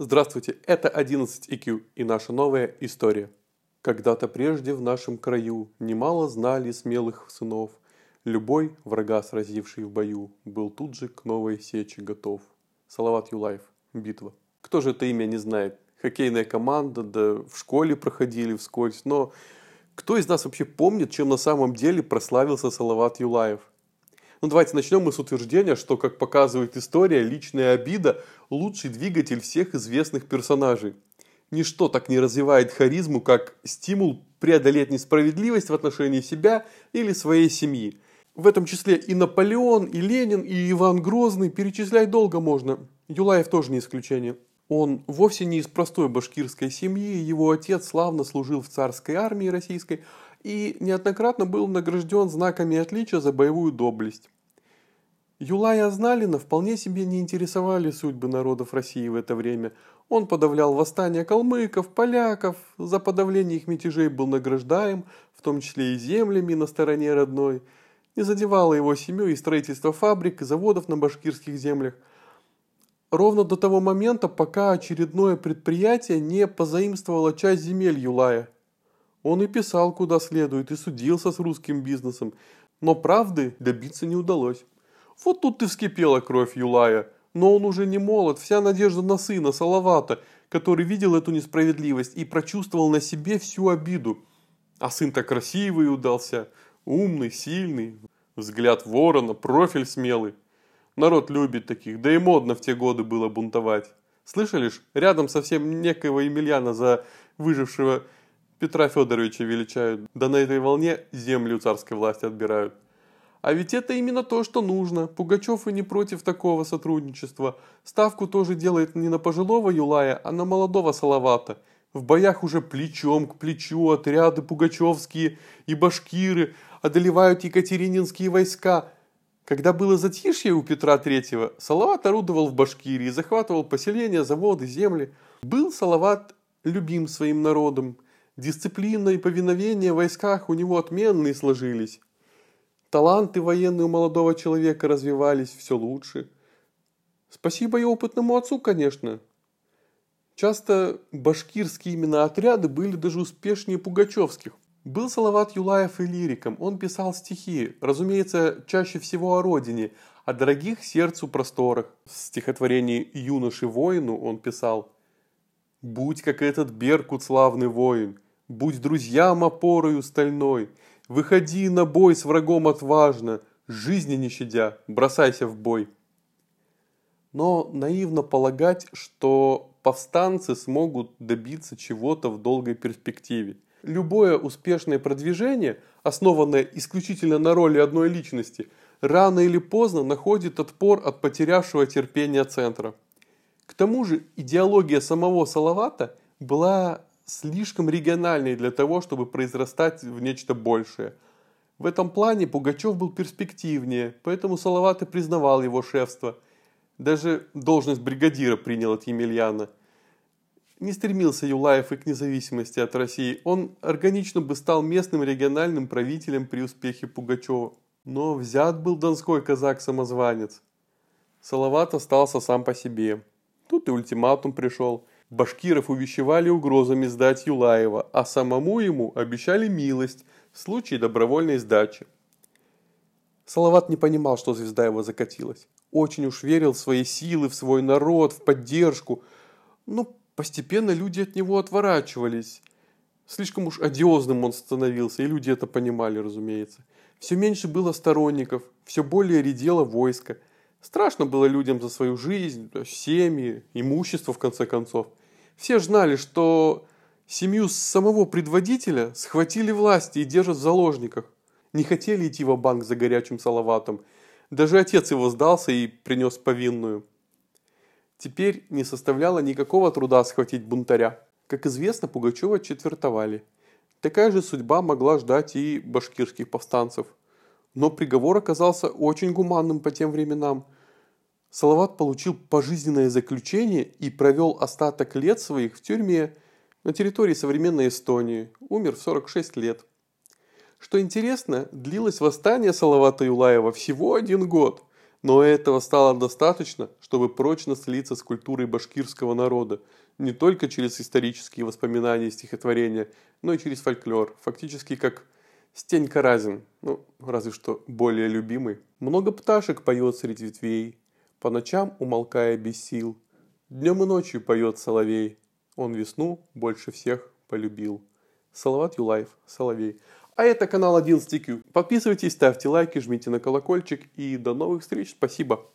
Здравствуйте, это 11 IQ и наша новая история. Когда-то прежде в нашем краю немало знали смелых сынов. Любой, врага сразивший в бою, был тут же к новой сече готов. Салават Юлаев. Битва. Кто же это имя не знает? Хоккейная команда, да в школе проходили вскользь, но кто из нас вообще помнит, чем на самом деле прославился Салават Юлаев? Ну давайте начнем мы с утверждения, что, как показывает история, личная обида – лучший двигатель всех известных персонажей. Ничто так не развивает харизму, как стимул преодолеть несправедливость в отношении себя или своей семьи. В этом числе и Наполеон, и Ленин, и Иван Грозный, перечислять долго можно. Юлаев тоже не исключение. Он вовсе не из простой башкирской семьи, его отец славно служил в царской армии российской – и неоднократно был награжден знаками отличия за боевую доблесть. Юлая Азналина вполне себе не интересовали судьбы народов России в это время. Он подавлял восстания калмыков, поляков, за подавление их мятежей был награждаем, в том числе и землями на стороне родной. Не задевало его семью и строительство фабрик и заводов на башкирских землях. Ровно до того момента, пока очередное предприятие не позаимствовало часть земель Юлая – он и писал куда следует, и судился с русским бизнесом, но правды добиться не удалось. Вот тут и вскипела кровь Юлая, но он уже не молод, вся надежда на сына Салавата, который видел эту несправедливость и прочувствовал на себе всю обиду. А сын-то красивый удался, умный, сильный, взгляд ворона, профиль смелый. Народ любит таких, да и модно в те годы было бунтовать. Слышали ж, рядом совсем некоего Емельяна за выжившего Петра Федоровича величают, да на этой волне землю царской власти отбирают. А ведь это именно то, что нужно. Пугачев и не против такого сотрудничества. Ставку тоже делает не на пожилого Юлая, а на молодого Салавата. В боях уже плечом к плечу отряды пугачевские и башкиры одолевают екатерининские войска. Когда было затишье у Петра Третьего, Салават орудовал в Башкирии, захватывал поселения, заводы, земли. Был Салават любим своим народом – Дисциплина и повиновение в войсках у него отменные сложились. Таланты военные у молодого человека развивались все лучше. Спасибо и опытному отцу, конечно. Часто башкирские именно отряды были даже успешнее пугачевских. Был Салават Юлаев и лириком, он писал стихи, разумеется, чаще всего о родине, о дорогих сердцу просторах. В стихотворении «Юноши воину» он писал «Будь как этот Беркут славный воин, Будь друзьям опорою стальной, Выходи на бой с врагом отважно, Жизни не щадя, бросайся в бой. Но наивно полагать, что повстанцы смогут добиться чего-то в долгой перспективе. Любое успешное продвижение, основанное исключительно на роли одной личности, рано или поздно находит отпор от потерявшего терпения центра. К тому же идеология самого Салавата была слишком региональный для того, чтобы произрастать в нечто большее. В этом плане Пугачев был перспективнее, поэтому Салават и признавал его шефство. Даже должность бригадира принял от Емельяна. Не стремился Юлаев и к независимости от России. Он органично бы стал местным региональным правителем при успехе Пугачева. Но взят был донской казак-самозванец. Салават остался сам по себе. Тут и ультиматум пришел – Башкиров увещевали угрозами сдать Юлаева, а самому ему обещали милость в случае добровольной сдачи. Салават не понимал, что звезда его закатилась. Очень уж верил в свои силы, в свой народ, в поддержку. Но постепенно люди от него отворачивались. Слишком уж одиозным он становился, и люди это понимали, разумеется. Все меньше было сторонников, все более редело войско. Страшно было людям за свою жизнь, семьи, имущество в конце концов. Все знали, что семью самого предводителя схватили власти и держат в заложниках. Не хотели идти в банк за горячим салаватом. Даже отец его сдался и принес повинную. Теперь не составляло никакого труда схватить бунтаря. Как известно, Пугачева четвертовали. Такая же судьба могла ждать и башкирских повстанцев. Но приговор оказался очень гуманным по тем временам – Салават получил пожизненное заключение и провел остаток лет своих в тюрьме на территории современной Эстонии. Умер в 46 лет. Что интересно, длилось восстание Салавата Юлаева всего один год. Но этого стало достаточно, чтобы прочно слиться с культурой башкирского народа, не только через исторические воспоминания и стихотворения, но и через фольклор, фактически как Стенька Разин, ну, разве что более любимый. Много пташек поет среди ветвей, по ночам умолкая без сил. Днем и ночью поет соловей, он весну больше всех полюбил. Салават Юлаев, Соловей. А это канал 11Q. Подписывайтесь, ставьте лайки, жмите на колокольчик и до новых встреч. Спасибо.